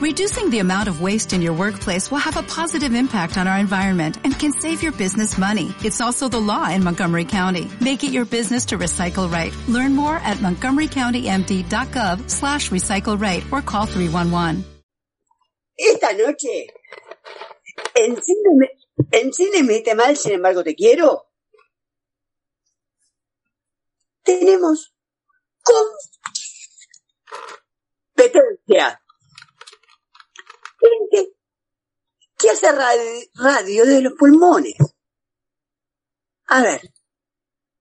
Reducing the amount of waste in your workplace will have a positive impact on our environment and can save your business money. It's also the law in Montgomery County. Make it your business to recycle right. Learn more at montgomerycountymd.gov slash recycle right or call 311. Esta noche, enciéndeme, enciéndeme te mal, sin embargo te quiero. Tenemos competencia. Gente que hace radio, radio de los pulmones. A ver,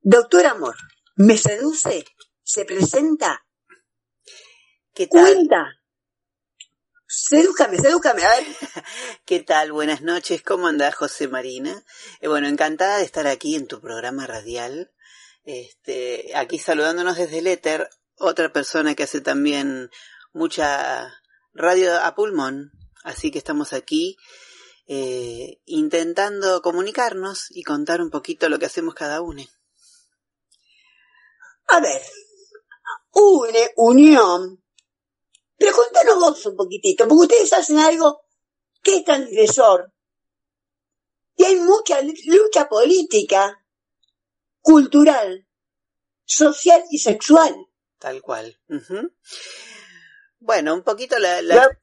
doctor Amor, ¿me seduce? ¿Se presenta? ¿Qué tal? Cuenta. Sedúcame, sedúcame, a ver. ¿Qué tal? Buenas noches. ¿Cómo andás, José Marina? Eh, bueno, encantada de estar aquí en tu programa radial. Este, aquí saludándonos desde el éter, otra persona que hace también mucha radio a pulmón. Así que estamos aquí eh, intentando comunicarnos y contar un poquito lo que hacemos cada uno. A ver, une, unión. Pero contanos vos un poquitito, porque ustedes hacen algo que es transgresor. Y hay mucha lucha política, cultural, social y sexual. Tal cual. Bueno, un poquito la, la- La-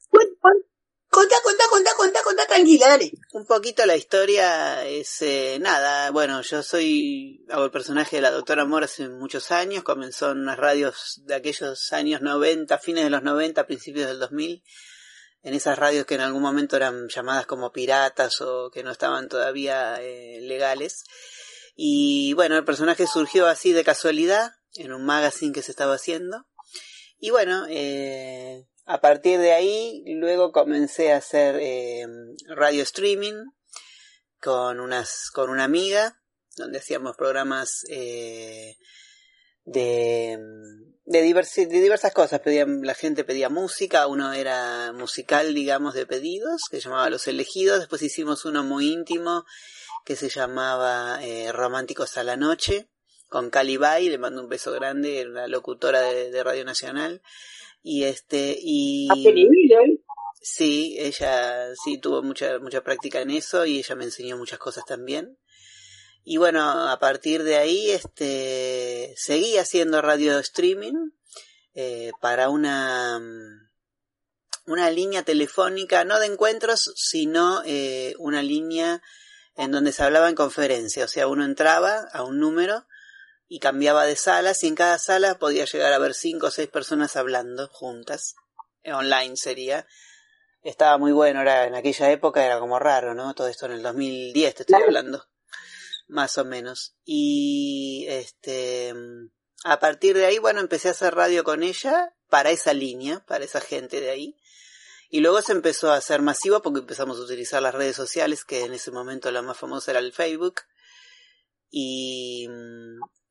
un poquito la historia es eh, nada. Bueno, yo soy hago el personaje de la doctora Amor hace muchos años. Comenzó en unas radios de aquellos años 90, fines de los 90, principios del 2000. En esas radios que en algún momento eran llamadas como piratas o que no estaban todavía eh, legales. Y bueno, el personaje surgió así de casualidad en un magazine que se estaba haciendo. Y bueno, eh, a partir de ahí, luego comencé a hacer eh, radio streaming con unas, con una amiga, donde hacíamos programas eh, de, de, diversi- de diversas cosas. Pedían, la gente pedía música, uno era musical, digamos, de pedidos, que se llamaba Los Elegidos. Después hicimos uno muy íntimo que se llamaba eh, Románticos a la Noche, con Cali Bay, le mando un beso grande, era una locutora de Radio Nacional. Y este, y... ¿eh? Sí, ella sí tuvo mucha, mucha práctica en eso y ella me enseñó muchas cosas también. Y bueno, a partir de ahí, este, seguí haciendo radio streaming eh, para una, una línea telefónica, no de encuentros, sino eh, una línea en donde se hablaba en conferencia. O sea, uno entraba a un número y cambiaba de salas y en cada sala podía llegar a ver cinco o seis personas hablando juntas. Eh, Online sería. Estaba muy bueno, era en aquella época era como raro, ¿no? Todo esto en el 2010 te estoy hablando. Más o menos. Y este a partir de ahí, bueno, empecé a hacer radio con ella para esa línea, para esa gente de ahí. Y luego se empezó a hacer masivo porque empezamos a utilizar las redes sociales, que en ese momento la más famosa era el Facebook. Y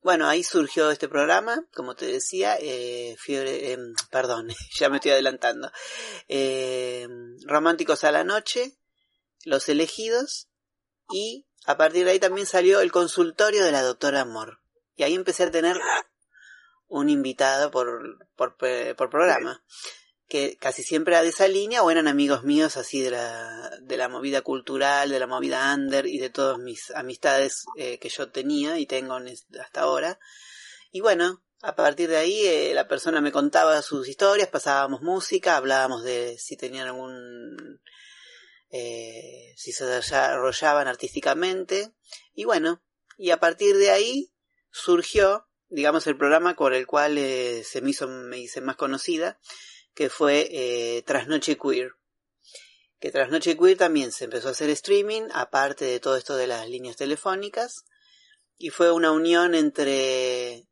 bueno, ahí surgió este programa, como te decía, eh, em, perdón, ya me estoy adelantando. Eh, Románticos a la noche, Los elegidos, y a partir de ahí también salió el consultorio de la doctora Amor. Y ahí empecé a tener un invitado por, por, por programa que casi siempre era de esa línea o eran amigos míos así de la, de la movida cultural, de la movida under y de todas mis amistades eh, que yo tenía y tengo hasta ahora. Y bueno, a partir de ahí eh, la persona me contaba sus historias, pasábamos música, hablábamos de si tenían algún... eh, si se desarrollaban artísticamente. Y bueno, y a partir de ahí surgió, digamos, el programa por el cual eh, se me hizo, me hice más conocida, que fue eh, Trasnoche Queer. Que Trasnoche Queer también se empezó a hacer streaming, aparte de todo esto de las líneas telefónicas, y fue una unión entre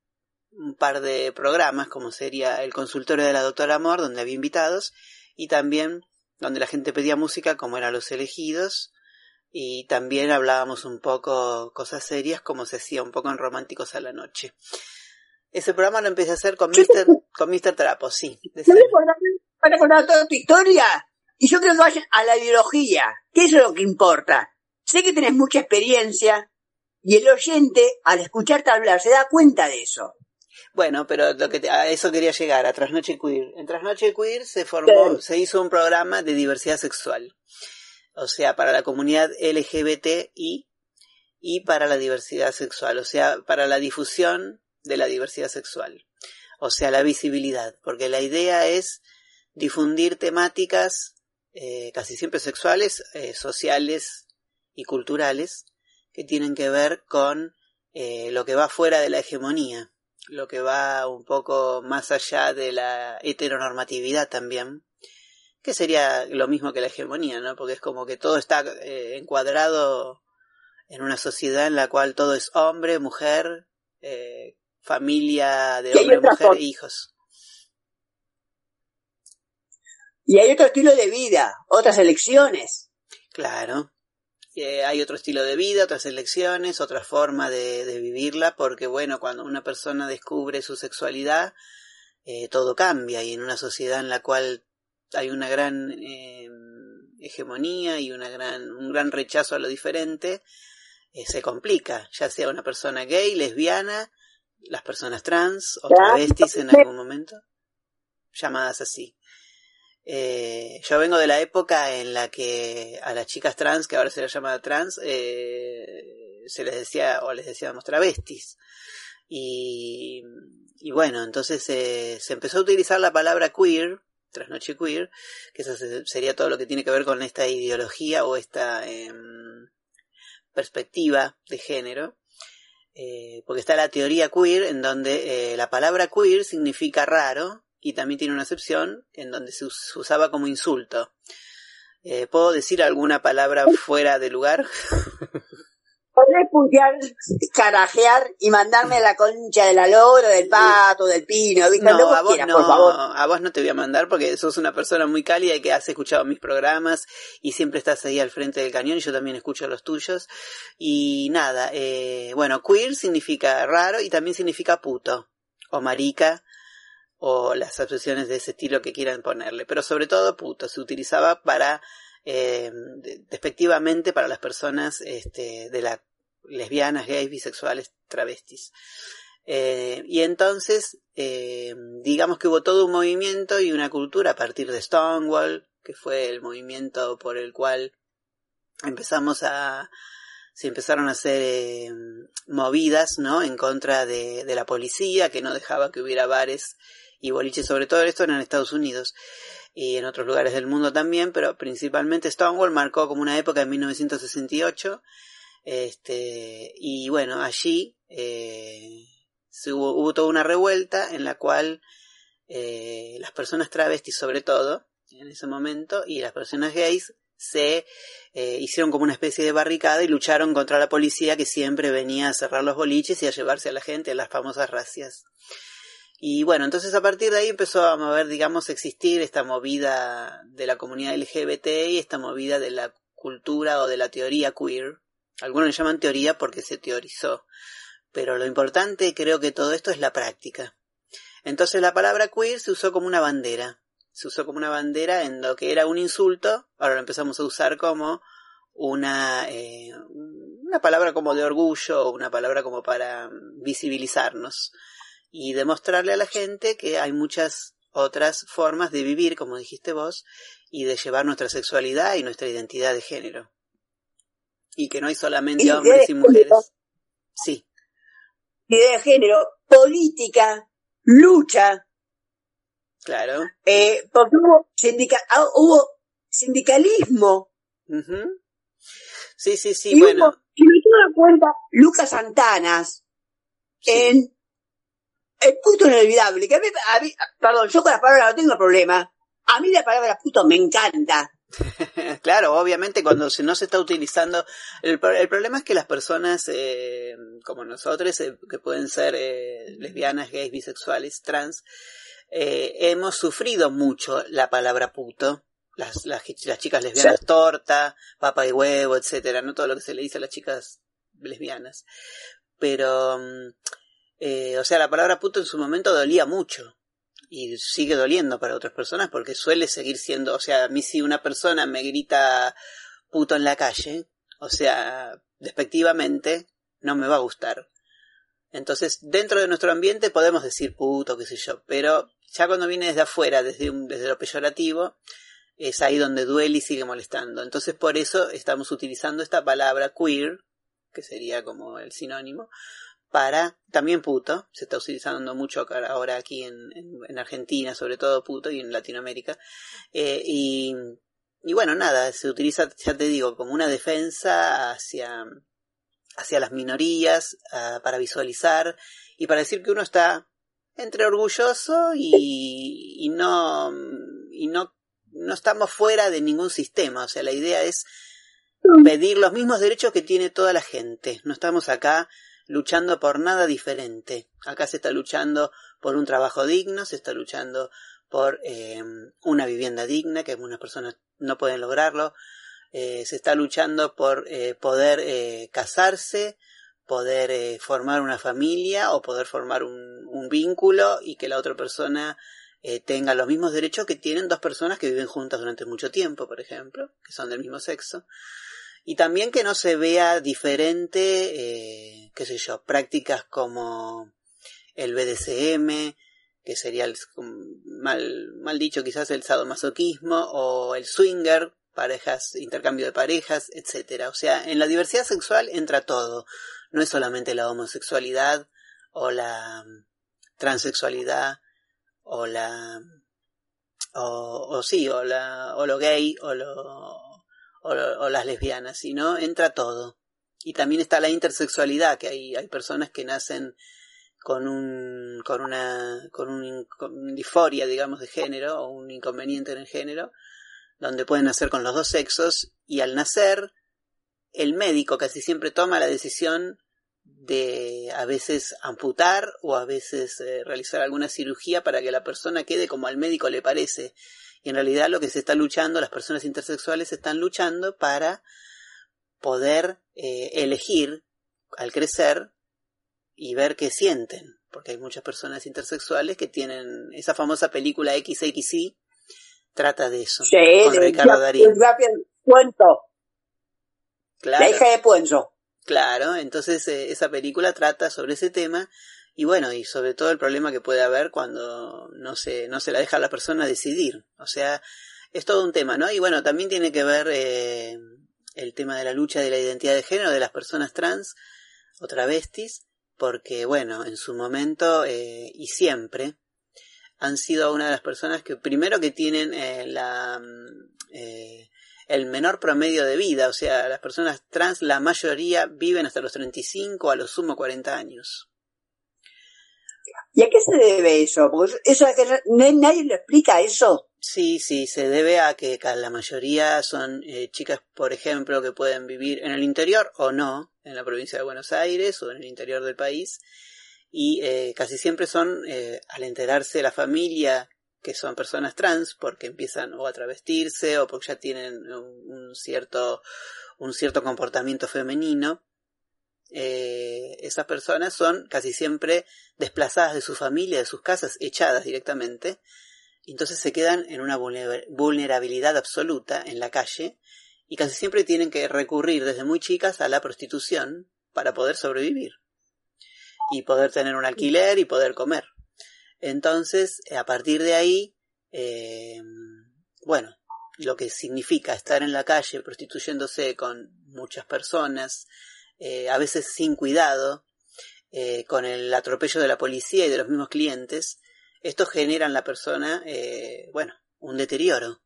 un par de programas, como sería el consultorio de la doctora Amor, donde había invitados, y también donde la gente pedía música, como eran los elegidos, y también hablábamos un poco cosas serias, como se hacía un poco en Románticos a la Noche. Ese programa lo empecé a hacer con Mr. con Mr. Trapo, sí. ¿No me acordás contar toda tu historia? Y yo creo que vayan a la ideología, que eso es lo que importa. Sé que tenés mucha experiencia y el oyente, al escucharte hablar, se da cuenta de eso. Bueno, pero lo que a eso quería llegar, a Trasnoche Queer. En Trasnoche Queer se formó, se hizo un programa de diversidad sexual. O sea, para la comunidad LGBTI y para la diversidad sexual. O sea, para la difusión de la diversidad sexual. O sea, la visibilidad. Porque la idea es difundir temáticas eh, casi siempre sexuales, eh, sociales y culturales que tienen que ver con eh, lo que va fuera de la hegemonía, lo que va un poco más allá de la heteronormatividad también, que sería lo mismo que la hegemonía, ¿no? Porque es como que todo está eh, encuadrado en una sociedad en la cual todo es hombre, mujer, eh, familia de hombre, mujer e hijos. Y hay otro estilo de vida, otras elecciones. Claro, hay otro estilo de vida, otras elecciones, otra forma de, vivirla, porque bueno, cuando una persona descubre su sexualidad, eh, todo cambia y en una sociedad en la cual hay una gran eh, hegemonía y una gran, un gran rechazo a lo diferente, eh, se complica, ya sea una persona gay, lesbiana, las personas trans o travestis en algún momento, llamadas así. Eh, yo vengo de la época en la que a las chicas trans, que ahora se les llama trans, eh, se les decía o les decíamos travestis. Y, y bueno, entonces eh, se empezó a utilizar la palabra queer, trasnoche queer, que eso sería todo lo que tiene que ver con esta ideología o esta em, perspectiva de género. Eh, porque está la teoría queer en donde la palabra queer significa raro y también tiene una excepción en donde se usaba como insulto. Eh, ¿Puedo decir alguna palabra fuera de lugar? Podés puntear, carajear y mandarme la concha de la del pato, del pino, No, a vos no, por favor. a vos no te voy a mandar porque sos una persona muy cálida y que has escuchado mis programas y siempre estás ahí al frente del cañón y yo también escucho los tuyos. Y nada, eh, bueno, queer significa raro y también significa puto o marica o las acepciones de ese estilo que quieran ponerle, pero sobre todo puto, se utilizaba para, eh, despectivamente para las personas este, de las lesbianas, gays, bisexuales, travestis. Eh, y entonces, eh, digamos que hubo todo un movimiento y una cultura a partir de Stonewall, que fue el movimiento por el cual empezamos a, se empezaron a hacer eh, movidas, ¿no? En contra de, de, la policía, que no dejaba que hubiera bares y boliche, sobre todo esto en Estados Unidos y en otros lugares del mundo también, pero principalmente Stonewall marcó como una época en 1968, este, y bueno, allí eh, hubo, toda una revuelta en la cual eh, las personas travestis sobre todo, en ese momento, y las personas gays se eh, hicieron como una especie de barricada y lucharon contra la policía que siempre venía a cerrar los boliches y a llevarse a la gente a las famosas racias. Y bueno, entonces a partir de ahí empezó a mover, digamos, existir esta movida de la comunidad LGBT y esta movida de la cultura o de la teoría queer. Algunos le llaman teoría porque se teorizó. Pero lo importante creo que todo esto es la práctica. Entonces la palabra queer se usó como una bandera. Se usó como una bandera en lo que era un insulto, ahora lo empezamos a usar como una, eh, una palabra como de orgullo una palabra como para visibilizarnos y demostrarle a la gente que hay muchas otras formas de vivir, como dijiste vos, y de llevar nuestra sexualidad y nuestra identidad de género. Y que no hay solamente hombres y mujeres. Sí. Identidad de género, política, lucha. Claro. Eh, porque hubo, ah, hubo sindicalismo. Sí, sí, sí, bueno. y me doy cuenta, Lucas Santanas, en el puto inolvidable, que a mí, perdón, yo con las palabras no tengo problema. A mí la palabra puto me encanta. claro, obviamente cuando no se está utilizando, el, problema es que las personas eh, como nosotros, eh, que pueden ser eh, lesbianas, gays, bisexuales, trans, hemos sufrido mucho la palabra puto. Las, las, chicas lesbianas torta, papa y huevo, etcétera, no todo lo que se le dice a las chicas lesbianas. Pero mm, eh, o sea, la palabra puto en su momento dolía mucho y sigue doliendo para otras personas porque suele seguir siendo, o sea, a mí si una persona me grita puto en la calle, o sea, despectivamente, no me va a gustar. Entonces, dentro de nuestro ambiente podemos decir puto, qué sé yo, pero ya cuando viene desde afuera, desde, un, desde lo peyorativo, es ahí donde duele y sigue molestando. Entonces, por eso estamos utilizando esta palabra queer, que sería como el sinónimo, para también puto, se está utilizando mucho ahora aquí en, en, Argentina, sobre todo puto, y en Latinoamérica, eh, y, y bueno, nada, se utiliza, ya te digo, como una defensa hacia, hacia las minorías, uh, para visualizar y para decir que uno está entre orgulloso y, y no, y no, no estamos fuera de ningún sistema. O sea, la idea es pedir los mismos derechos que tiene toda la gente. No estamos acá luchando por nada diferente. Acá se está luchando por un trabajo digno, se está luchando por eh, una vivienda digna, que algunas personas no pueden lograrlo. Eh, se está luchando por eh, poder eh, casarse, poder formar una familia o poder formar un, un, vínculo y que la otra persona tenga los mismos derechos que tienen dos personas que viven juntas durante mucho tiempo, por ejemplo, que son del mismo sexo. Y también que no se vea diferente, eh, qué sé yo, prácticas como el BDSM, que sería el, mal, mal dicho quizás el sadomasoquismo, o el swinger, parejas, intercambio de parejas, etcétera. O sea, en la diversidad sexual entra todo. No es solamente la homosexualidad o la transexualidad o la o, o sí, o la o lo gay o lo o, las lesbianas, sino entra todo. Y también está la intersexualidad, que hay, hay personas que nacen con un, con una, con un, disforia, digamos, de género, o un inconveniente en el género, donde pueden nacer con los dos sexos, y al nacer, el médico casi siempre toma la decisión de a veces amputar o a veces eh, realizar alguna cirugía para que la persona quede como al médico le parece. Y en realidad lo que se está luchando, las personas intersexuales están luchando para poder eh, elegir al crecer y ver qué sienten. Porque hay muchas personas intersexuales que tienen esa famosa película XXI, trata de eso. Sí, con Ricardo Darín. Puento. Claro. La hija de Puenzo. Claro, entonces eh, esa película trata sobre ese tema y bueno, y sobre todo el problema que puede haber cuando no se, no se la deja a la persona decidir. O sea, es todo un tema, ¿no? Y bueno, también tiene que ver eh, el tema de la lucha de la identidad de género de las personas trans o travestis, porque bueno, en su momento eh, y siempre han sido una de las personas que primero que tienen eh, la, eh, el menor promedio de vida, o sea, las personas trans, la mayoría viven hasta los 35, a lo sumo 40 años. ¿Y a qué se debe eso? Porque eso que nadie lo explica eso. Sí, sí, se debe a que la mayoría son eh, chicas, por ejemplo, que pueden vivir en el interior o no, en la provincia de Buenos Aires o en el interior del país, y eh, casi siempre son, eh, al enterarse la familia, que son personas trans, porque empiezan o a travestirse o porque ya tienen un cierto, un cierto comportamiento femenino, eh, esas personas son casi siempre desplazadas de su familia, de sus casas, echadas directamente. Entonces se quedan en una vulnerabilidad absoluta en la calle y casi siempre tienen que recurrir desde muy chicas a la prostitución para poder sobrevivir y poder tener un alquiler y poder comer. Entonces, a partir de ahí, eh, bueno, lo que significa estar en la calle prostituyéndose con muchas personas, eh, a veces sin cuidado, eh, con el atropello de la policía y de los mismos clientes, esto genera en la persona, eh, bueno, un deterioro,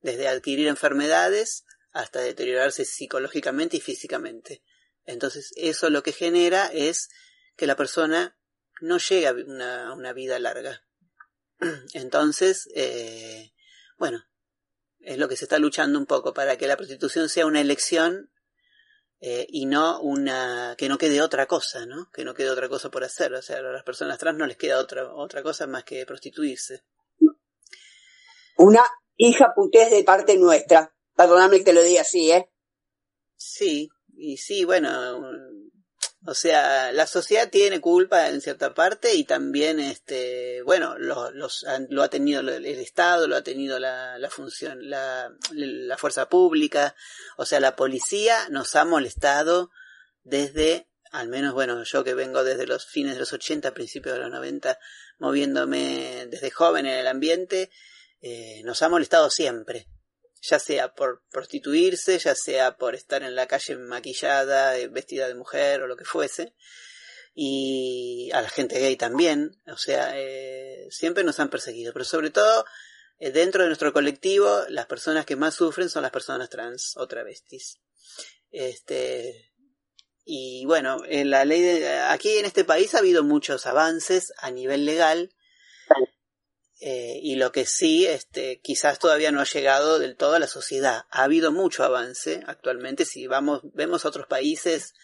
desde adquirir enfermedades hasta deteriorarse psicológicamente y físicamente. Entonces, eso lo que genera es que la persona no llega a una, una vida larga. Entonces, bueno, es lo que se está luchando un poco para que la prostitución sea una elección eh, y no una que no quede otra cosa, ¿no? Que no quede otra cosa por hacer, o sea, a las personas trans no les queda otra otra cosa más que prostituirse. Una hija putés de parte nuestra. Perdóname que te lo diga así, ¿eh? Sí, y sí, bueno, o sea, la sociedad tiene culpa en cierta parte y también, este, bueno, lo, los, lo ha tenido el Estado, lo ha tenido la, la función, la, la fuerza pública, o sea, la policía nos ha molestado desde al menos, bueno, yo que vengo desde los fines de los 80, principios de los 90, moviéndome desde joven en el ambiente, eh, nos ha molestado siempre, ya sea por prostituirse, ya sea por estar en la calle maquillada, eh, vestida de mujer o lo que fuese, y a la gente gay también, o sea, eh, siempre nos han perseguido, pero sobre todo dentro de nuestro colectivo, las personas que más sufren son las personas trans o travestis. Este, y bueno, en la ley de, aquí en este país ha habido muchos avances a nivel legal. Eh, y lo que sí, este, quizás todavía no ha llegado del todo a la sociedad. Ha habido mucho avance actualmente. Si vamos, vemos otros países,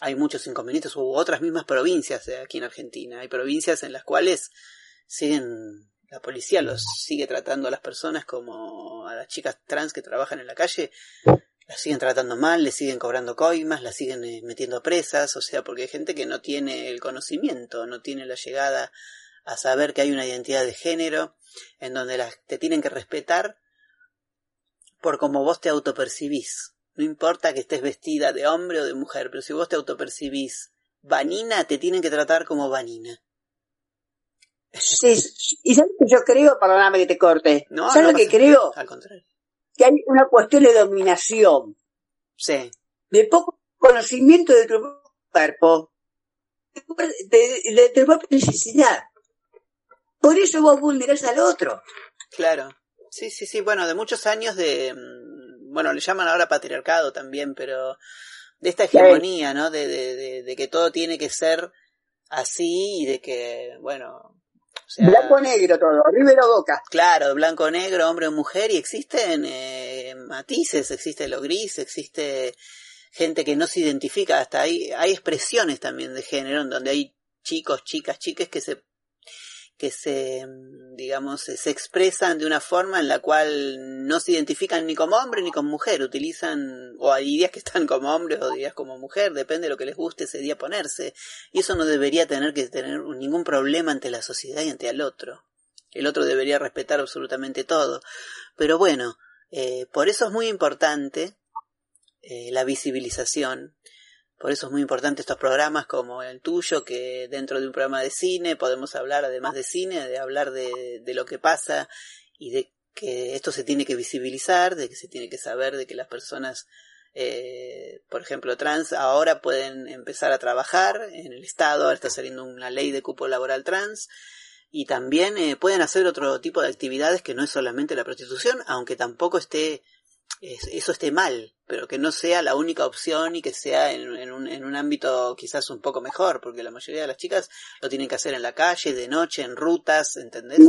hay muchos inconvenientes, u otras mismas provincias aquí en Argentina. Hay provincias en las cuales siguen, la policía los sigue tratando a las personas como a las chicas trans que trabajan en la calle, las siguen tratando mal, le siguen cobrando coimas, las siguen eh, metiendo presas, o sea, porque hay gente que no tiene el conocimiento, no tiene la llegada a saber que hay una identidad de género en donde las, te tienen que respetar por cómo vos te autopercibís. No importa que estés vestida de hombre o de mujer, pero si vos te autopercibís vanina, te tienen que tratar como vanina. Sí, y sabes que yo creo, perdóname que te corte, no, ¿sabes lo que creo? Al contrario que hay una cuestión de dominación. Sí. De poco conocimiento de tu cuerpo, de, tu propia necesidad. Por eso vos vulnerás al otro. Claro. Sí, sí, sí. Bueno, de muchos años de. Mm, bueno, le llaman ahora patriarcado también, pero. De esta hegemonía, ¿no? De, de, de que todo tiene que ser así y de que, bueno, blanco negro todo, Rivero Boca. Claro, blanco negro, hombre o mujer, y existen eh, matices, existe lo gris, existe gente que no se identifica, hasta ahí hay expresiones también de género en donde hay chicos, chicas, chiques que se que se, mm, digamos, se expresan de una forma en la cual no se identifican ni como hombre ni como mujer, utilizan, o hay días que están como hombre o días como mujer, depende de lo que les guste ese día ponerse, y eso no debería tener que tener ningún problema ante la sociedad y ante el otro. El otro debería respetar absolutamente todo. Pero bueno, eh, por eso es muy importante eh, la visibilización por eso es muy importante estos programas como el tuyo, que dentro de un programa de cine podemos hablar, además de cine, de hablar de, lo que pasa y de que esto se tiene que visibilizar, de que se tiene que saber de que las personas, eh, por ejemplo, trans, ahora pueden empezar a trabajar en el Estado, ahora está saliendo una ley de cupo laboral trans, y también eh, pueden hacer otro tipo de actividades que no es solamente la prostitución, aunque tampoco esté eso esté mal, pero que no sea la única opción y que sea en, un, en un ámbito quizás un poco mejor, porque la mayoría de las chicas lo tienen que hacer en la calle, de noche, en rutas, ¿entendés?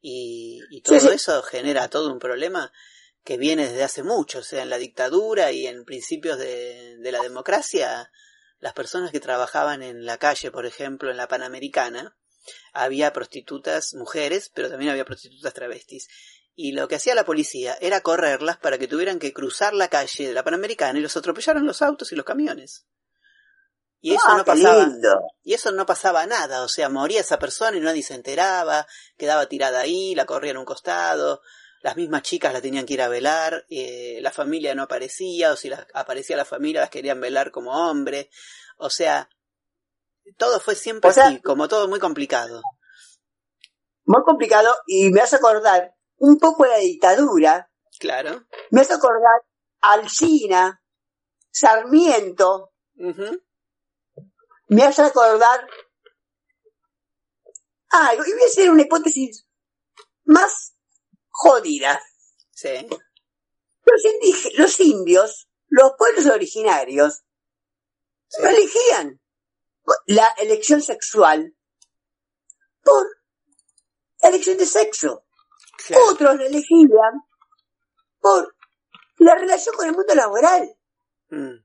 Y, y todo eso genera todo un problema que viene desde hace mucho, o sea, en la dictadura y en principios de, de la democracia, las personas que trabajaban en la calle, por ejemplo, en la Panamericana, había prostitutas mujeres, pero también había prostitutas travestis y lo que hacía la policía era correrlas para que tuvieran que cruzar la calle de la Panamericana y los atropellaran los autos y los camiones. Y eso ah, no pasaba. Y eso no pasaba nada, o sea, moría esa persona y nadie se enteraba, quedaba tirada ahí, la corrían a un costado, las mismas chicas la tenían que ir a velar, eh, la familia no aparecía, o si aparecía la familia las querían velar como hombre, o sea, todo fue siempre así, como todo muy complicado. Muy complicado, y me hace acordar un poco la dictadura. Claro. Me hace acordar Alcina, Sarmiento. Me hace acordar algo. y voy a hacer una hipótesis más jodida. Sí. Los, los indios, los pueblos originarios, elegían la elección sexual por elección de sexo. Otros lo elegían por la relación con el mundo laboral. Mm.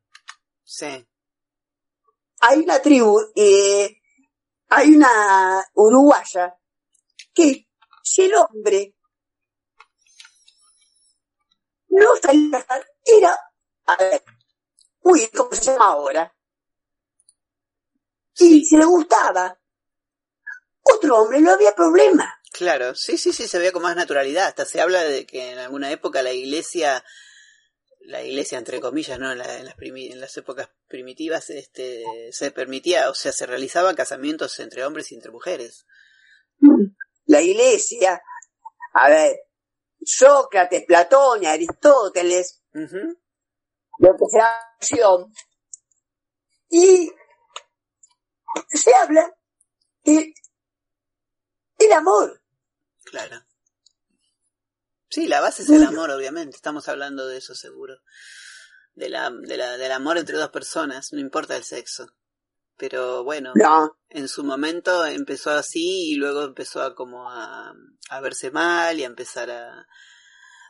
Sí. Hay una tribu, eh, hay una uruguaya, que si el hombre no salía a era, a ver, uy, ¿cómo se llama ahora? Y si le gustaba, otro hombre no había problema. Claro, sí, sí, sí, se veía con más naturalidad. Hasta se habla de que en alguna época la iglesia la iglesia, entre comillas, ¿no? En, las, en las épocas primitivas, este, se permitía, o sea, se realizaban casamientos entre hombres y entre mujeres. La iglesia, a ver, Sócrates, Platón, Aristóteles, lo que se y se habla de el amor. Claro. Sí, la base es el amor, obviamente. Estamos hablando de eso seguro. De la, de la, del amor entre dos personas, no importa el sexo. Pero bueno, en su momento empezó así y luego empezó a como a, a verse mal y a empezar a,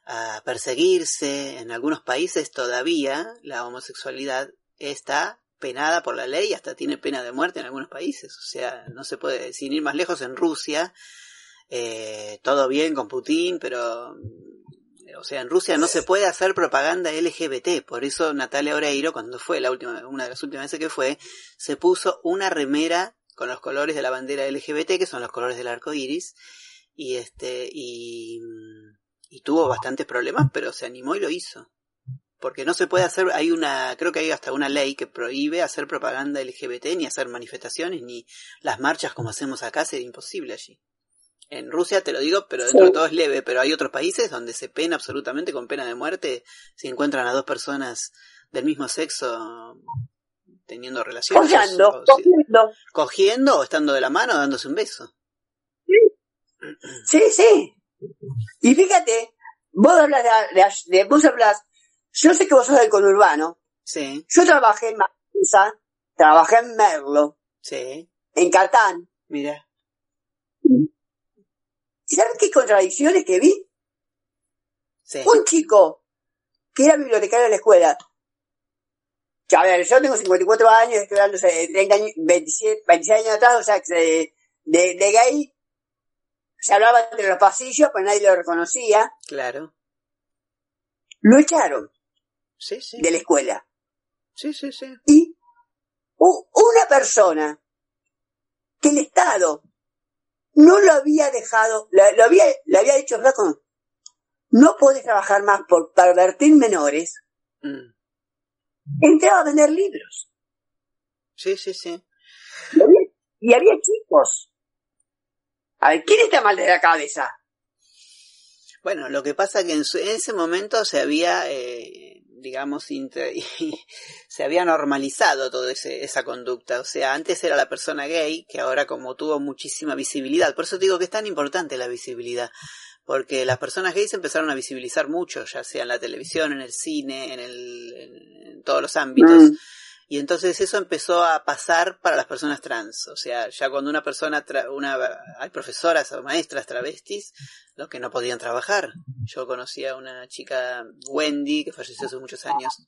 a perseguirse. En algunos países todavía la homosexualidad está penada por la ley, hasta tiene pena de muerte en algunos países. O sea, no se puede, sin ir más lejos, en Rusia, eh, todo bien con Putin, pero, o sea, en Rusia no se puede hacer propaganda LGBT. Por eso Natalia Oreiro, cuando fue la última, una de las últimas veces que fue, se puso una remera con los colores de la bandera LGBT, que son los colores del arco iris, y este, y, y tuvo bastantes problemas, pero se animó y lo hizo porque no se puede hacer, hay una, creo que hay hasta una ley que prohíbe hacer propaganda LGBT, ni hacer manifestaciones, ni las marchas como hacemos acá, sería imposible allí. En Rusia te lo digo, pero dentro de todo es leve, pero hay otros países donde se pena absolutamente con pena de muerte si encuentran a dos personas del mismo sexo teniendo relaciones. Cogiendo, cogiendo. Cogiendo o estando de la mano dándose un beso. Sí, sí. Y fíjate, vos hablas de, de vos hablas yo sé que vos sos del conurbano. Sí. Yo trabajé en Mansa, trabajé en Merlo. Sí. En Catán. Mira. ¿Y sabes qué contradicciones que vi? Sí. Un chico que era bibliotecario de la escuela. Que, a ver, yo tengo 54 años, estoy de 30 años, 27, 26 años atrás, o sea, de, de, de gay se hablaba entre los pasillos, pero nadie lo reconocía. Claro. Lo echaron sí, sí. de la escuela. Sí, sí, sí. Y una persona que el Estado no lo había dejado, lo, había, le había dicho, flaco, no puedes trabajar más por pervertir menores, mm. entraba a vender libros. Sí, sí, sí. Y había, chicos. A ver, ¿quién está mal de la cabeza? Bueno, lo que pasa que en, ese momento se había eh, digamos, se había normalizado toda esa conducta. O sea, antes era la persona gay, que ahora como tuvo muchísima visibilidad. Por eso digo que es tan importante la visibilidad. Porque las personas gays empezaron a visibilizar mucho, ya sea en la televisión, en el cine, en, el, en todos los ámbitos. Mm. Y entonces eso empezó a pasar para las personas trans. O sea, ya cuando una persona, una, hay profesoras o maestras travestis, los que no podían trabajar. Yo conocí a una chica, Wendy, que falleció hace muchos años,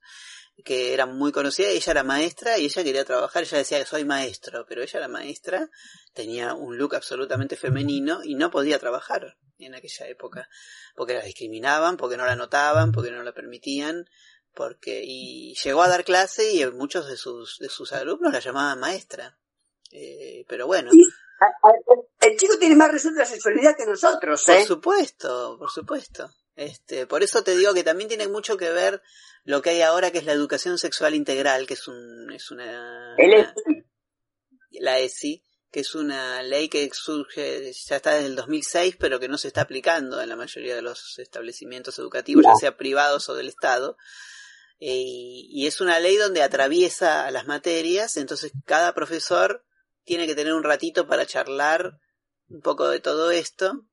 que era muy conocida, ella era maestra y ella quería trabajar, ella decía que soy maestro, pero ella era maestra, tenía un look absolutamente femenino y no podía trabajar en aquella época, porque la discriminaban, porque no la notaban, porque no la permitían, porque y llegó a dar clase y muchos de sus de sus alumnos la llamaban maestra. Eh, pero bueno, el chico tiene más resuelta la sexualidad que nosotros, ¿eh? Por supuesto, por supuesto. Este, por eso te digo que también tiene mucho que ver lo que hay ahora que es la educación sexual integral, que es un es una, la ESI, que es una ley que surge ya está desde el 2006, pero que no se está aplicando en la mayoría de los establecimientos educativos, ya sea privados o del Estado. Y es una ley donde atraviesa las materias, entonces cada profesor tiene que tener un ratito para charlar un poco de todo esto,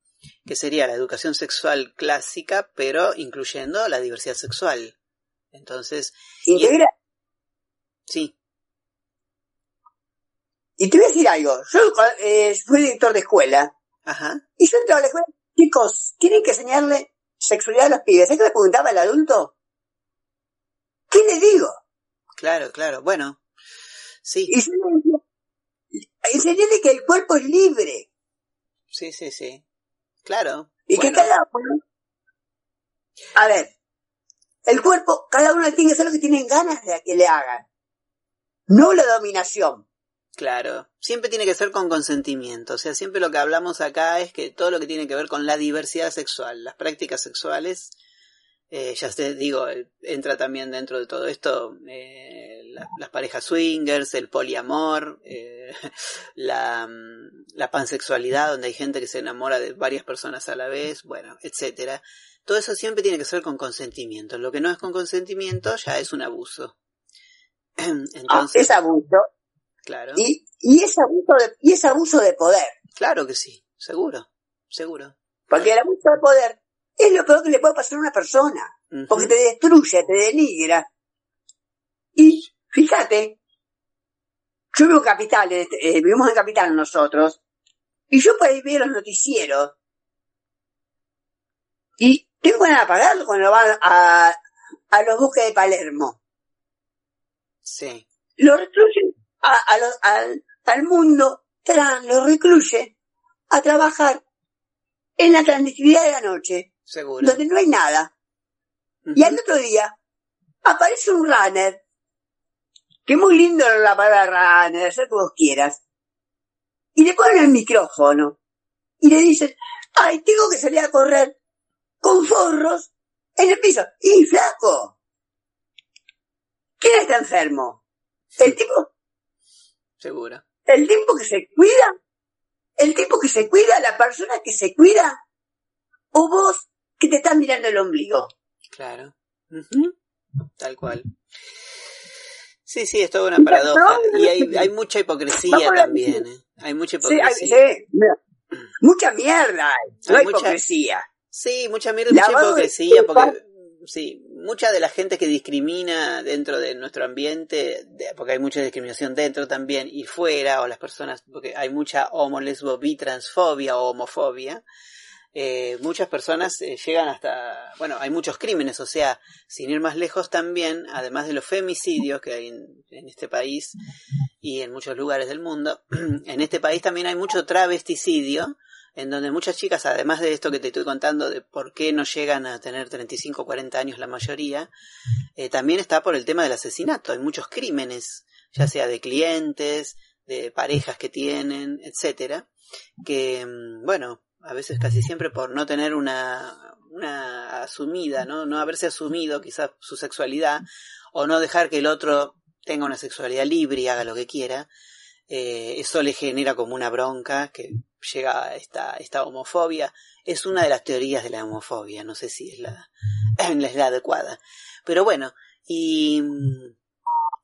que sería la educación sexual clásica, pero incluyendo la diversidad sexual. Entonces... Integra. Sí. Y te voy a decir algo. Yo eh, fui director de escuela. Ajá. Y yo entraba a la escuela. Chicos, tienen que enseñarle sexualidad a los pibes. ¿Sabes qué me preguntaba el adulto? ¿Qué le digo? Claro, claro. Bueno, sí. Y yo enseñarle que el cuerpo es libre. Sí, sí, sí. Claro. Y que cada uno... A ver, el cuerpo, cada uno tiene que hacer lo que tienen ganas de que le hagan. No la dominación. Claro, siempre tiene que ser con consentimiento, o sea, siempre lo que hablamos acá es que todo lo que tiene que ver con la diversidad sexual, las prácticas sexuales, Eh, ya te digo, eh, entra también dentro de todo esto eh, las parejas swingers, el poliamor, eh, la, mm, la pansexualidad, donde hay gente que se enamora de varias personas a la vez, bueno, etcétera. Todo eso siempre tiene que ser con consentimiento. Lo que no es con consentimiento ya es un abuso. Entonces, es abuso. Claro. Y, y, es abuso de, y es abuso de poder. Claro que sí, seguro, seguro. Porque el abuso de poder es lo peor que le puede pasar a una persona. Porque te destruye, te denigra. Y fíjate, yo vivo en Capital, eh, vivimos en Capital nosotros, y yo por ahí veo los noticieros, y tengo ganas de apagarlo cuando van a, a los buques de Palermo. Sí. Lo recluyen a, al, al mundo trans, lo recluye a trabajar en la clandestinidad de la noche. Seguro. Donde no hay nada. Y al otro día aparece un runner, que muy lindo la palabra runner, hacer como quieras. Y le ponen el micrófono. Y le dicen, ay, tengo que salir a correr con forros en el piso. Y flaco. ¿Quién está enfermo? ¿El tipo? Seguro. ¿El tipo que se cuida? ¿El tipo que se cuida? ¿La persona que se cuida? ¿O vos que te estás mirando el ombligo? Claro. Tal cual. Sí, sí, es toda una paradoja. Y hay, hay mucha hipocresía también. ¿eh? Hay mucha hipocresía. Sí, sí. Mucha mierda. No hay hipocresía. Sí, mucha mierda mucha hipocresía. Porque, sí, mucha de la gente que discrimina dentro de nuestro ambiente, porque hay mucha discriminación dentro también y fuera, o las personas, porque hay mucha homo, lesbo, bi, transfobia o homofobia. Eh, muchas personas eh, llegan hasta, bueno, hay muchos crímenes, o sea, sin ir más lejos también, además de los femicidios que hay en, en, este país y en muchos lugares del mundo, en este país también hay mucho travesticidio, en donde muchas chicas, además de esto que te estoy contando de por qué no llegan a tener 35 o 40 años la mayoría, eh, también está por el tema del asesinato, hay muchos crímenes, ya sea de clientes, de parejas que tienen, etcétera, que, mm, bueno, a veces casi siempre por no tener una, una asumida, ¿no? No haberse asumido quizás su sexualidad o no dejar que el otro tenga una sexualidad libre y haga lo que quiera, eh, eso le genera como una bronca que llega a esta, esta homofobia. Es una de las teorías de la homofobia, no sé si es la, es la adecuada. Pero bueno, y,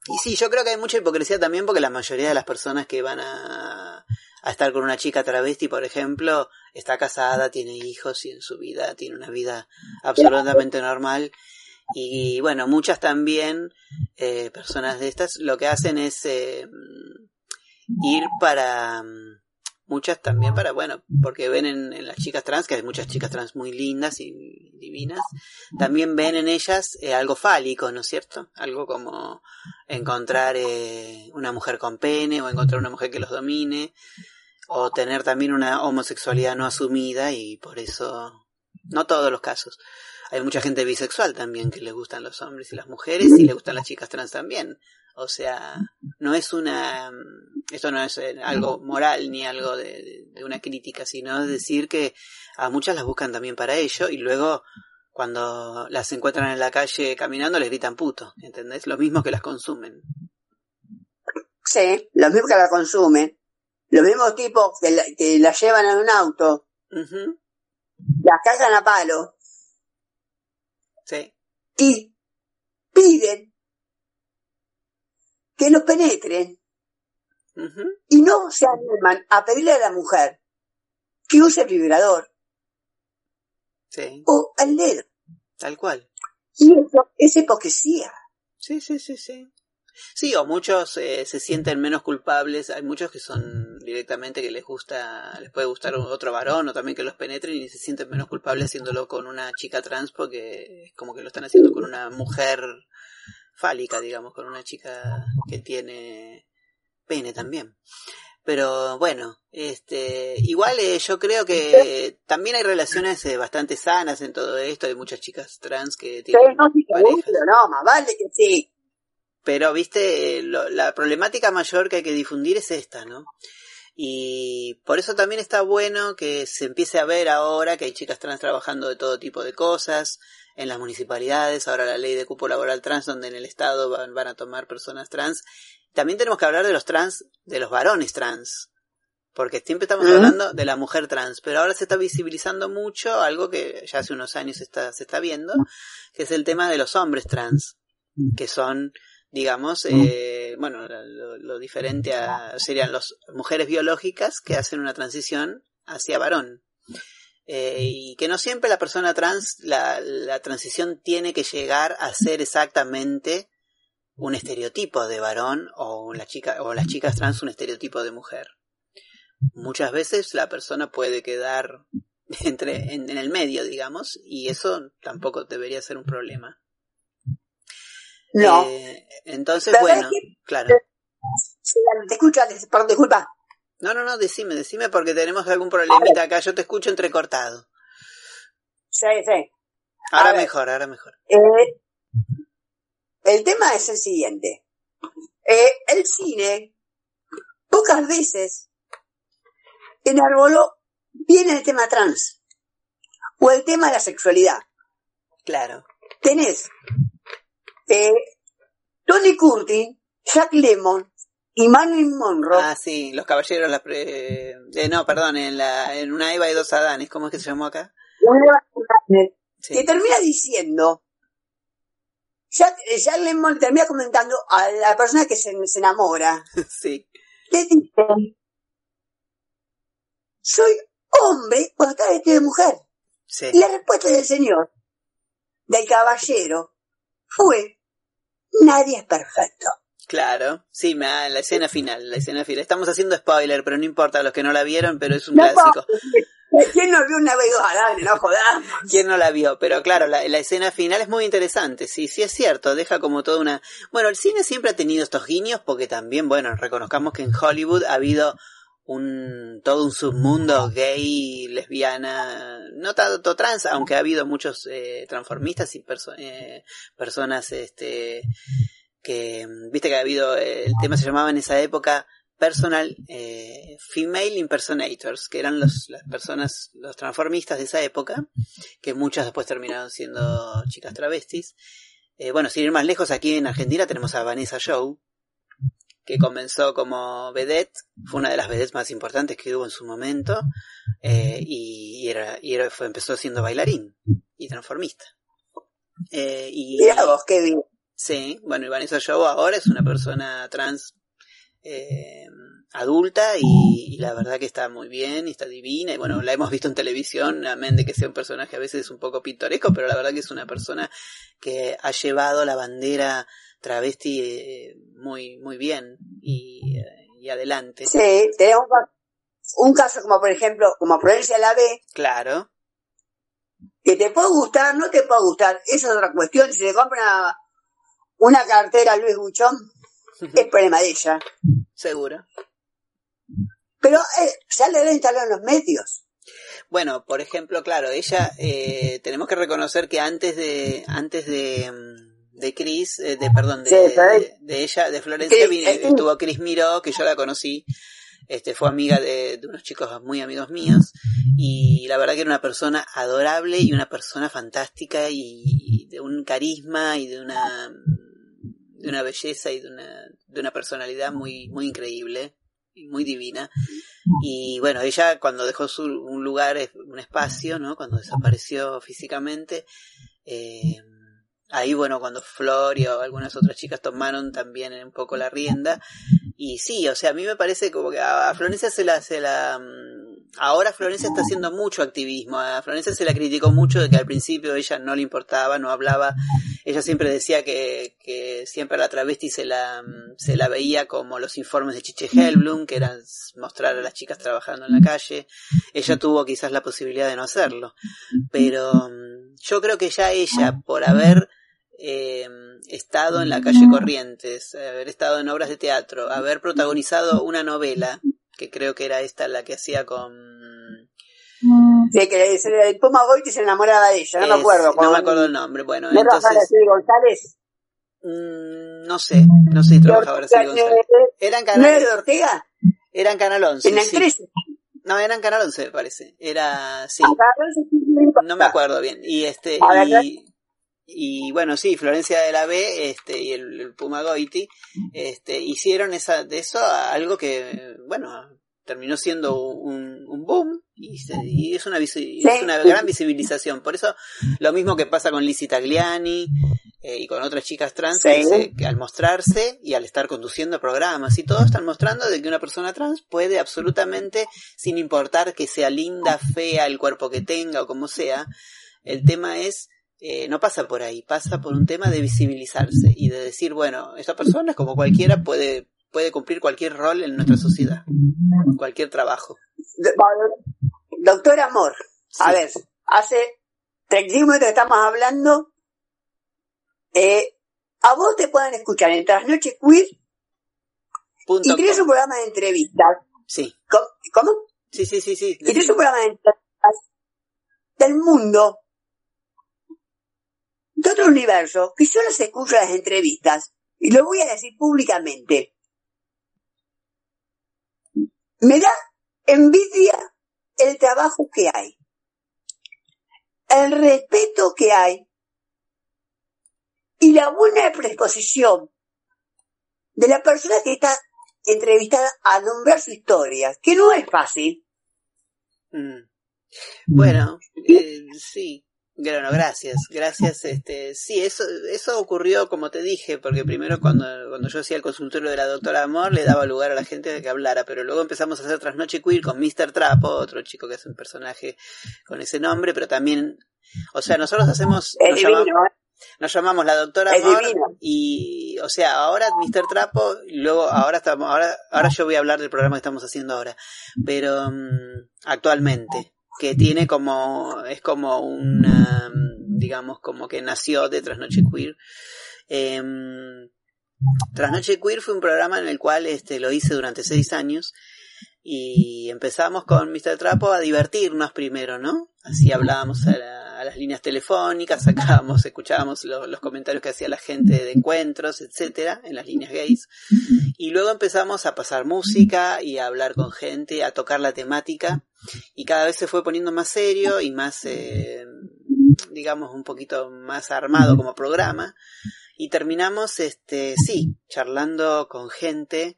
y sí, yo creo que hay mucha hipocresía también porque la mayoría de las personas que van a, a estar con una chica travesti, por ejemplo, está casada, tiene hijos y en su vida tiene una vida absolutamente normal. Y bueno, muchas también, eh, personas de estas, lo que hacen es eh, ir para, muchas también para, bueno, porque ven en, las chicas trans, que hay muchas chicas trans muy lindas y divinas, también ven en ellas eh, algo fálico, ¿no es cierto? Algo como encontrar eh, una mujer con pene o encontrar una mujer que los domine o tener también una homosexualidad no asumida y por eso, no todos los casos. Hay mucha gente bisexual también que le gustan los hombres y las mujeres y le gustan las chicas trans también. O sea, no es una, esto no es eh, algo moral ni algo de, una crítica, sino decir que a muchas las buscan también para ello y luego cuando las encuentran en la calle caminando les gritan puto, ¿entendés? Lo mismo que las consumen. Sí, lo mismo que las consumen. Los mismos tipos que la, que la llevan en un auto. Uh Las cagan a palo. Sí. Y piden que los penetren. Y no se animan a pedirle a la mujer que use el vibrador. Sí. O al dedo. Tal cual. Y eso es hipocresía. Sí, sí, sí, sí. Sí, o muchos eh, se sienten menos culpables. Hay muchos que son directamente que les gusta, les puede gustar otro varón o también que los penetren y se sienten menos culpables haciéndolo con una chica trans porque es como que lo están haciendo con una mujer fálica, digamos, con una chica que tiene pene también. Pero bueno, este, igual eh, yo creo que también hay relaciones eh, bastante sanas en todo esto. Hay muchas chicas trans que tienen no, no, más vale que sí. Pero, viste, lo, la problemática mayor que hay que difundir es esta, ¿no? Y por eso también está bueno que se empiece a ver ahora que hay chicas trans trabajando de todo tipo de cosas, en las municipalidades, ahora la ley de cupo laboral trans, donde en el Estado van, van a tomar personas trans. También tenemos que hablar de los trans, de los varones trans, porque siempre estamos hablando de la mujer trans, pero ahora se está visibilizando mucho algo que ya hace unos años está, se está viendo, que es el tema de los hombres trans, que son, digamos, eh, bueno, lo, lo, diferente a, serían las mujeres biológicas que hacen una transición hacia varón. Eh, y que no siempre la persona trans, la, la transición tiene que llegar a ser exactamente un estereotipo de varón o la chica o las chicas trans un estereotipo de mujer muchas veces la persona puede quedar entre en, en, el medio, digamos, y eso tampoco debería ser un problema. No. Eh, entonces, bueno, que, claro. Te escucho, perdón, disculpa. No, no, no, decime, decime porque tenemos algún problemita acá. Yo te escucho entrecortado. Sí, sí. Ahora mejor, ahora mejor. Eh, el tema es el siguiente. Eh, el cine, pocas veces enarboló bien el tema trans o el tema de la sexualidad. Claro. Tenés eh, Tony Curtin, Jack Lemmon y Marilyn Monroe. Ah, sí, los caballeros, la pre... eh, no, perdón, en, la, en una Eva y dos Adanes, ¿cómo es que se llamó acá? Sí. Que termina diciendo, Jack, Jack Lemmon termina comentando a la persona que se, se enamora. sí. Le dice, soy hombre cuando está vestido de mujer. Sí. Y la respuesta del señor, del caballero, fue, nadie es perfecto. Claro, sí, me la escena final, la escena final. Estamos haciendo spoiler, pero no importa los que no la vieron, pero es un no, clásico. ¿Quién no vio una vez dale, no jodamos? ¿Quién no la vio? Pero claro, la, la, escena final es muy interesante, sí, sí es cierto, deja como toda una... Bueno, el cine siempre ha tenido estos guiños porque también, bueno, reconozcamos que en Hollywood ha habido un todo un submundo gay, lesbiana, no tanto trans, aunque ha habido muchos eh, transformistas y eh, personas este que viste que ha habido el tema se llamaba en esa época personal eh, female impersonators, que eran los, las personas, los transformistas de esa época, que muchas después terminaron siendo chicas travestis. Eh, bueno, sin ir más lejos, aquí en Argentina tenemos a Vanessa Joe, que comenzó como vedette, fue una de las vedettes más importantes que hubo en su momento, eh, y, era, y era, fue, empezó siendo bailarín y transformista. Eh, y, Mira vos, qué bien. Sí, bueno, y Vanessa Joe ahora es una persona trans eh, adulta y, y, la verdad que está muy bien y está divina y bueno, la hemos visto en televisión, amén de que sea un personaje a veces un poco pintoresco, pero la verdad que es una persona que ha llevado la bandera travesti eh, muy muy bien y, eh, y adelante. Sí, tenemos un caso como por ejemplo, como Florencia la B. Claro. Que te puede gustar, no te puede gustar, esa es otra cuestión. Si le compra una, una cartera a Luis Buchón, es problema de ella. Seguro. Pero eh, ya le deben instalar los medios. Bueno, por ejemplo, claro, ella, eh, tenemos que reconocer que antes de, antes de, de Cris, eh, de, perdón, de, Sí, de, de- de ella, de Florencia, vine- eh, estuvo Cris Miró, que yo la conocí, este, fue amiga de, de unos chicos muy amigos míos, y la verdad que era una persona adorable y una persona fantástica y, y de un carisma y de una, de una belleza y de una, de una personalidad muy, muy increíble muy divina. Y bueno, ella cuando dejó su, un lugar, un espacio, ¿no? Cuando desapareció físicamente, eh, ahí bueno, cuando Flor y algunas otras chicas tomaron también un poco la rienda. Y sí, o sea, a mí me parece como que a Florencia se la, se la, mm, ahora Florencia está haciendo mucho activismo. A Florencia se la criticó mucho de que al principio ella no le importaba, no hablaba. Ella siempre decía que, que siempre a la travesti se la, se la veía como los informes de Chiche Hellblum, que eran mostrar a las chicas trabajando en la calle. Ella tuvo quizás la posibilidad de no hacerlo. Pero yo creo que ya ella, por haber eh, estado en la calle Corrientes, haber estado en obras de teatro, haber protagonizado una novela, que creo que era esta la que hacía con... De que se- el Puma Goiti se enamoraba de ella, no me acuerdo. no con- me acuerdo el nombre, bueno, ¿No entonces... González? mm, no sé, no sé si trabajaba Araceli González. Era en ¿No era Canal, de Ortega? era en Canal 11, En la sí. 13. No, era en Canal 11 me parece. Era, sí, Acá, no no me acuerdo bien. Y este, y y bueno, sí, Florencia de la B este, y el, Puma Goiti este, hicieron esa, de eso algo que, bueno, terminó siendo un, un boom y, es, una, es una gran visibilización. Por eso, lo mismo que pasa con Lizzie Tagliani eh, y con otras chicas trans, que, al mostrarse y al estar conduciendo programas y todo, están mostrando de que una persona trans puede absolutamente, sin importar que sea linda, fea, el cuerpo que tenga o como sea, el tema es eh, no pasa por ahí, pasa por un tema de visibilizarse y de decir, bueno, esta persona, como cualquiera, puede, puede cumplir cualquier rol en nuestra sociedad, cualquier trabajo. Doctor Amor, a ver, hace 35 minutos que estamos hablando, eh, a vos te pueden escuchar en Trasnoche Queer y tienes un programa de entrevistas. Sí. ¿Cómo? Sí, sí, sí, sí. Y tienes un programa de entrevistas del mundo de otro universo que solo se escucha las entrevistas, y lo voy a decir públicamente. Me da envidia el trabajo que hay, el respeto que hay y la buena predisposición de la persona que está entrevistada a nombrar su historia, que no es fácil. Mm. Bueno, eh, sí, bueno, gracias, gracias. Este, sí, eso, eso ocurrió como te dije, porque primero cuando, cuando yo hacía el consultorio de la doctora Amor le daba lugar a la gente de que hablara, pero luego empezamos a hacer Trasnoche Queer con Mr. Trapo, otro chico que es un personaje con ese nombre, pero también, o sea, nosotros hacemos, nos, llamamos, ¿eh? nos llamamos la doctora Amor y, o sea, ahora Mr. Trapo, y luego ahora estamos, ahora, ahora yo voy a hablar del programa que estamos haciendo ahora, pero um, actualmente que tiene como, es como una, digamos, como que nació de Trasnoche Queer. Eh, Trasnoche Queer fue un programa en el cual este, lo hice durante seis años y empezamos con Mr. Trapo a divertirnos primero, ¿no? Así hablábamos a, las líneas telefónicas, sacábamos, escuchábamos los comentarios que hacía la gente de encuentros, etcétera, en las líneas gays. Y luego empezamos a pasar música y a hablar con gente, a tocar la temática y cada vez se fue poniendo más serio y más, eh, digamos, un poquito más armado como programa. Y terminamos, este, sí, charlando con gente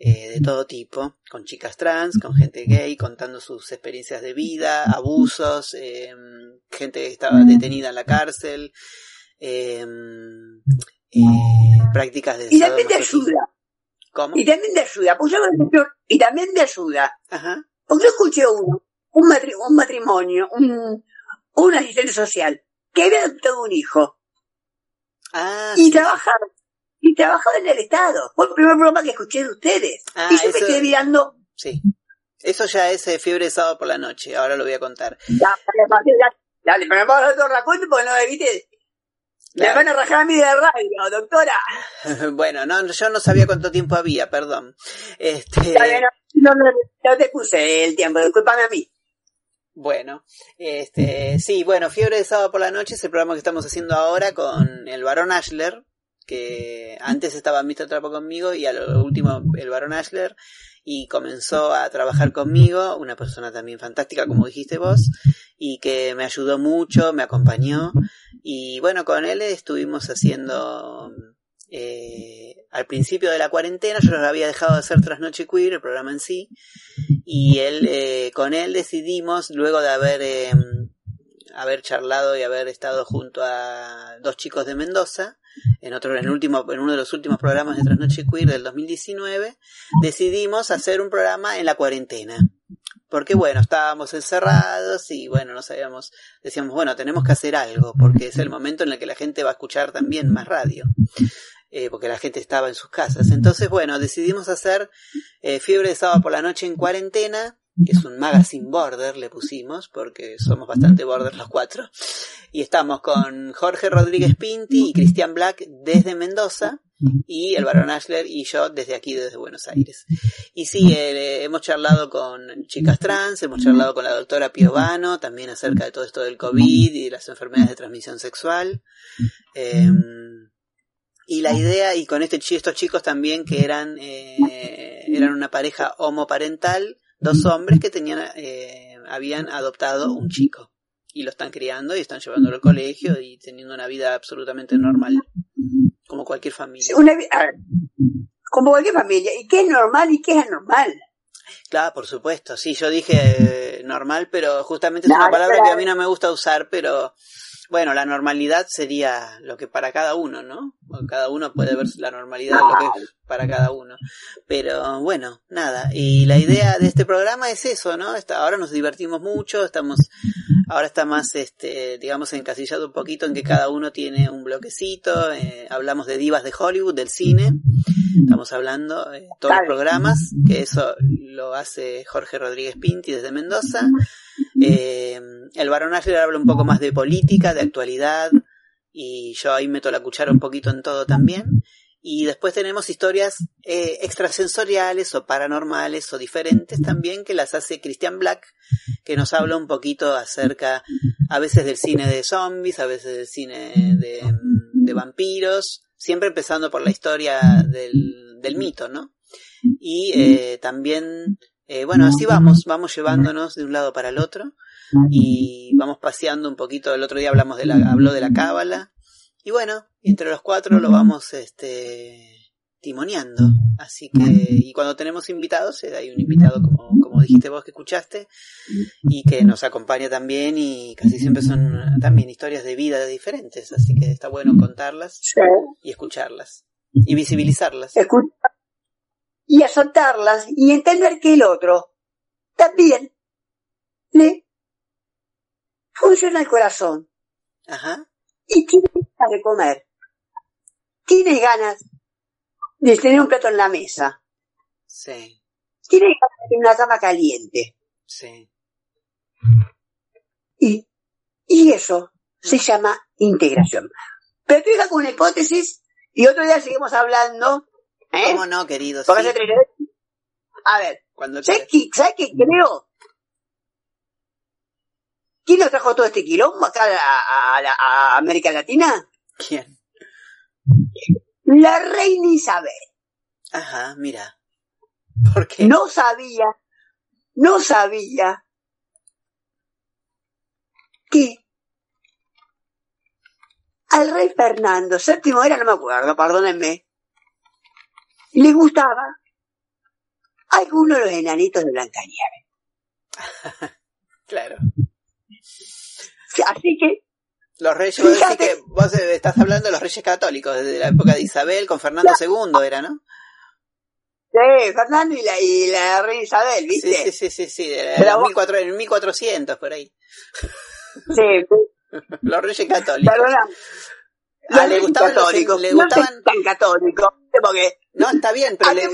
eh, de todo tipo, con chicas trans, con gente gay, contando sus experiencias de vida, abusos, eh, gente que estaba detenida en la cárcel, eh, prácticas de... Y también de ayuda. ¿Cómo? Y también de ayuda, pues y también de ayuda. Ajá. Porque yo escuché uno, un, matrimonio, un, un asistente social, que había adoptado un hijo. Ah, y trabajaba y trabajaba en el Estado. Fue el primer programa que escuché de ustedes. Ah, y yo me quedé mirando. Sí. Eso ya es eh, fiebre de sábado por la noche, ahora lo voy a contar. Dale, pero vamos a otro raconto porque no, viste, me van a rajar a mí de radio, doctora. bueno, no, yo no sabía cuánto tiempo había, perdón. Este... No, no, no, te puse el tiempo, disculpame a mí. Bueno, este, sí, bueno, Fiebre de Sábado por la Noche es el programa que estamos haciendo ahora con el varón Ashler, que antes estaba Mr. Trapo conmigo y a lo último el varón Ashler y comenzó a trabajar conmigo, una persona también fantástica como dijiste vos y que me ayudó mucho, me acompañó y bueno, con él estuvimos haciendo eh, al principio de la cuarentena, yo los había dejado de hacer Trasnoche Queer, el programa en sí, y él, eh, con él decidimos, luego de haber, eh, haber charlado y haber estado junto a dos chicos de Mendoza, en otro, en último, en uno de los últimos programas de Trasnoche Queer del 2019, decidimos hacer un programa en la cuarentena. Porque bueno, estábamos encerrados y bueno, no sabíamos, decíamos, bueno, tenemos que hacer algo, porque es el momento en el que la gente va a escuchar también más radio. Eh, porque la gente estaba en sus casas. Entonces, bueno, decidimos hacer eh, Fiebre de Sábado por la Noche en cuarentena, que es un magazine border, le pusimos, porque somos bastante border los cuatro. Y estamos con Jorge Rodríguez Pinti y Cristian Black desde Mendoza, y el Barón Ashler y yo desde aquí, desde Buenos Aires. Y sí, eh, hemos charlado con chicas trans, hemos charlado con la doctora Piovano, también acerca de todo esto del COVID y de las enfermedades de transmisión sexual. Eh, y la idea, y con este, estos chicos también que eran, eh, eran una pareja homoparental, dos hombres que tenían, eh, habían adoptado un chico. y lo están criando y están llevándolo al colegio y teniendo una vida absolutamente normal, como cualquier familia. Una, ver, como cualquier familia. ¿Y qué es normal y qué es anormal? Claro, por supuesto. Sí, yo dije eh, normal, pero justamente es una palabra que a mí no me gusta usar, pero bueno, la normalidad sería lo que para cada uno, ¿no? Cada uno puede ver la normalidad lo que es para cada uno. Pero bueno, nada. Y la idea de este programa es eso, ¿no? ahora nos divertimos mucho, estamos, ahora está más, este, digamos, encasillado un poquito en que cada uno tiene un bloquecito. Eh, hablamos de divas de Hollywood, del cine. Estamos hablando de todos los programas, que eso lo hace Jorge Rodríguez Pinti desde Mendoza. Eh, el Barón habla un poco más de política, de actualidad, y yo ahí meto la cuchara un poquito en todo también. Y después tenemos historias eh, extrasensoriales o paranormales o diferentes también que las hace Christian Black, que nos habla un poquito acerca a veces del cine de zombies, a veces del cine de, de vampiros, siempre empezando por la historia del, del mito, ¿no? Y eh, también eh, bueno, así vamos, vamos llevándonos de un lado para el otro y vamos paseando un poquito. El otro día hablamos de la, habló de la cábala y bueno, entre los cuatro lo vamos, este, timoneando. Así que, y cuando tenemos invitados, eh, hay un invitado como, como dijiste vos que escuchaste y que nos acompaña también y casi siempre son también historias de vida diferentes. Así que está bueno contarlas y escucharlas y visibilizarlas y a soltarlas y entender que el otro también le funciona el corazón. Ajá. Y tiene ganas de comer. Tiene ganas de tener un plato en la mesa. Sí. Tiene ganas de una cama caliente. Sí. Y, y eso se llama integración. Pero tú con una hipótesis y otro día seguimos hablando ¿Eh? ¿Cómo no, querido? Sí. A ver, ¿sabes qué, ¿sabes qué creo? ¿Quién nos trajo todo este quilombo acá a, a, América Latina? ¿Quién? La reina Isabel. Ajá, mira. ¿Por qué? No sabía, no sabía que al rey Fernando VII era, no me acuerdo, perdónenme, le gustaba alguno de los enanitos de Blancanieves. claro. Así que. Los reyes, vos decís que vos estás hablando de los reyes católicos, desde la época de Isabel con Fernando II era, ¿no? Sí, Fernando y la, y la reina Isabel, ¿viste? Sí, sí, sí, sí, de, en 1400 por ahí. Sí. los reyes católicos. Ah, le gustaban católicos, le gustaban tan católicos, porque no está bien, pero le,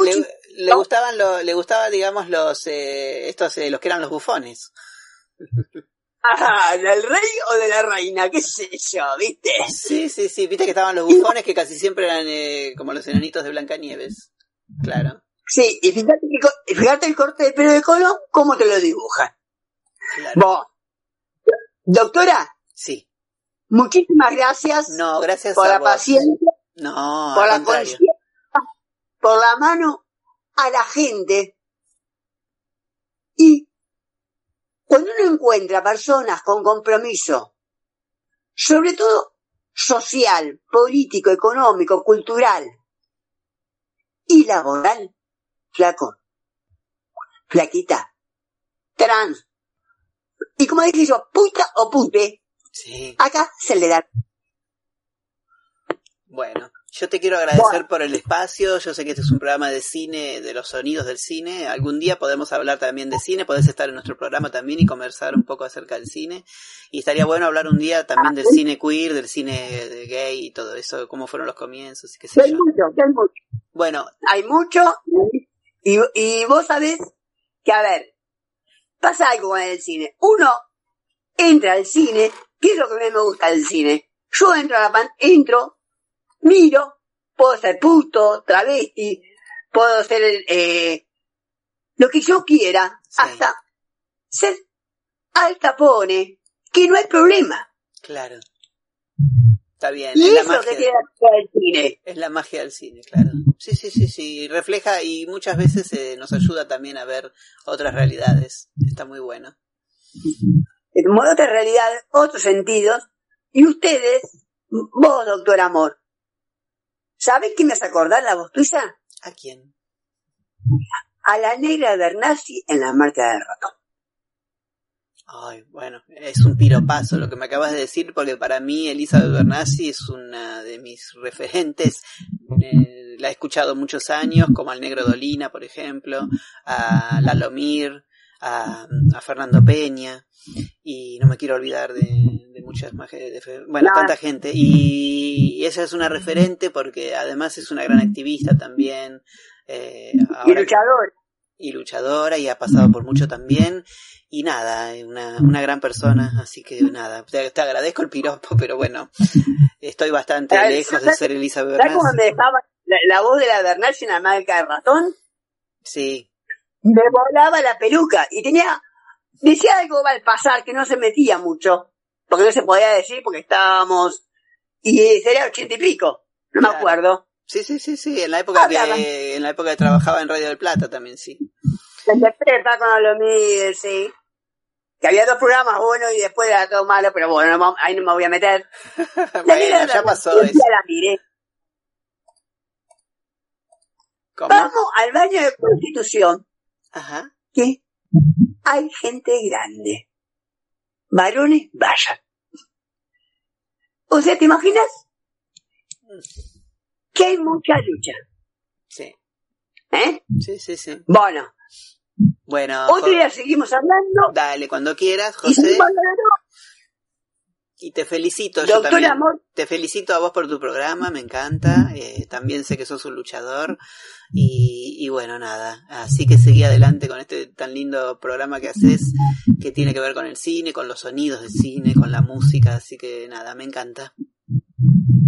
le, gustaban lo, le gustaba digamos los eh, estos eh, los que eran los bufones. Ah, ¿del rey o de la reina? ¿Qué sé yo, viste? Sí, sí, sí, viste que estaban los bufones que casi siempre eran eh, como los enanitos de Blancanieves. Claro. Sí, y fíjate, fíjate el corte de pelo de Colón, cómo te lo dibujan. Claro. doctora. Sí. Muchísimas gracias. No, gracias por la paciencia. No, por la conciencia, por la mano a la gente. Y cuando uno encuentra personas con compromiso, sobre todo social, político, económico, cultural y laboral, flaco, flaquita, trans, y como dije yo, puta o pute, Sí. Acá se le da. Bueno, yo te quiero agradecer por el espacio. Yo sé que este es un programa de cine, de los sonidos del cine. Algún día podemos hablar también de cine. Podés estar en nuestro programa también y conversar un poco acerca del cine. Y estaría bueno hablar un día también del cine queer, del cine gay y todo eso, cómo fueron los comienzos y qué sé hay Mucho, hay mucho. Bueno. Hay mucho. Y, y vos sabés que, a ver, pasa algo con el cine. Uno entra al cine ¿Qué es lo que a mí me gusta del cine? Yo entro a la pan, entro, miro, puedo ser puto, travesti, puedo ser eh, lo que yo quiera, hasta ser alta pone, que no hay problema. Claro. Está bien. Y es eso la magia que tiene el cine. Es la magia del cine, claro. Sí, sí, sí, sí. Refleja y muchas veces eh, nos ayuda también a ver otras realidades. Está muy bueno. en otra realidad, otros sentidos, y ustedes, vos, doctor Amor, ¿sabes quién me hace acordar la voz tuya? ¿A quién? A la negra Bernasi en la marcha del ratón. Ay, bueno, es un piropazo lo que me acabas de decir, porque para mí Elizabeth Bernassi es una de mis referentes. Eh, la he escuchado muchos años, como al Negro Dolina, por ejemplo, a Lalomir, a, a Fernando Peña, y no me quiero olvidar de, de muchas más, de, bueno, tanta gente. Y, ella es una referente porque además es una gran activista también. Eh, y luchadora. Y luchadora, y ha pasado por mucho también y nada, una, una gran persona, así que nada, te, agradezco el piropo, pero bueno, estoy bastante lejos de ser Elizabeth ¿Sabes cómo me dejaba la, voz de la Bernal en la marca de ratón? Sí. Me volaba la peluca y tenía, decía algo al pasar que no se metía mucho, porque no se podía decir porque estábamos, y sería ochenta y pico, no me acuerdo. Sí, sí, sí, sí, en la época que, en la época que trabajaba en Radio del Plata también, sí. Se interpreta con lo sí que había dos programas buenos y después era todo malo, pero bueno, ahí no me voy a meter. bueno, ya pasó eso. La miré. Vamos al baño de Constitución. Ajá. Que hay gente grande. Varones, vayan. O sea, ¿te imaginas? Que hay mucha lucha. Sí. ¿Eh? Sí, sí, sí. Bueno, bueno. Otro día seguimos hablando. Dale, cuando quieras, José. Y, te felicito. Doctor yo también. Amor. Te felicito a vos por tu programa, me encanta. Eh, también sé que sos un luchador. Y, y, bueno, nada. Así que seguí adelante con este tan lindo programa que haces, que tiene que ver con el cine, con los sonidos del cine, con la música. Así que nada, me encanta.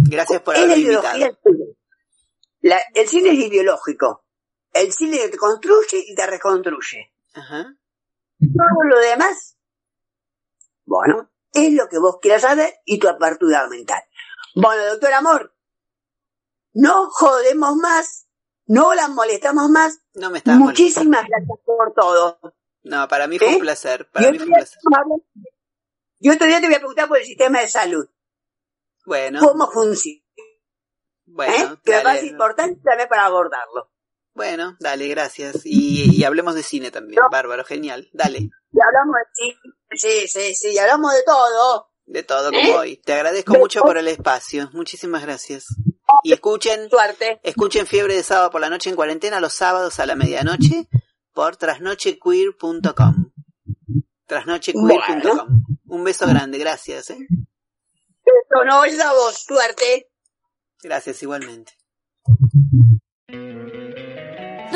Gracias por haberme invitado. el cine es ideológico. El cine te construye y te reconstruye. Ajá. Todo lo demás, bueno, es lo que vos quieras saber y tu apertura mental. Bueno, doctor Amor, no jodemos más, no las molestamos más. No me estás Muchísimas gracias por todo. No, para mí fue un ¿Eh? placer. Para mí fue un placer. Yo otro día te voy a preguntar por el sistema de salud. Bueno. ¿Cómo funciona? Bueno, ¿Eh? que me parece importante también para abordarlo. Bueno, dale, gracias. Y, hablemos de cine también. Bárbaro, genial. Dale. Y hablamos de cine, sí, sí, sí, hablamos de todo. De todo como ¿Eh? hoy. Te agradezco mucho por el espacio. Muchísimas gracias. Y escuchen, Suerte. escuchen Fiebre de Sábado por la Noche en Cuarentena los sábados a la medianoche por trasnochequeer.com. Trasnochequeer.com. Un beso grande, gracias. ¿eh? No es suerte. Gracias igualmente.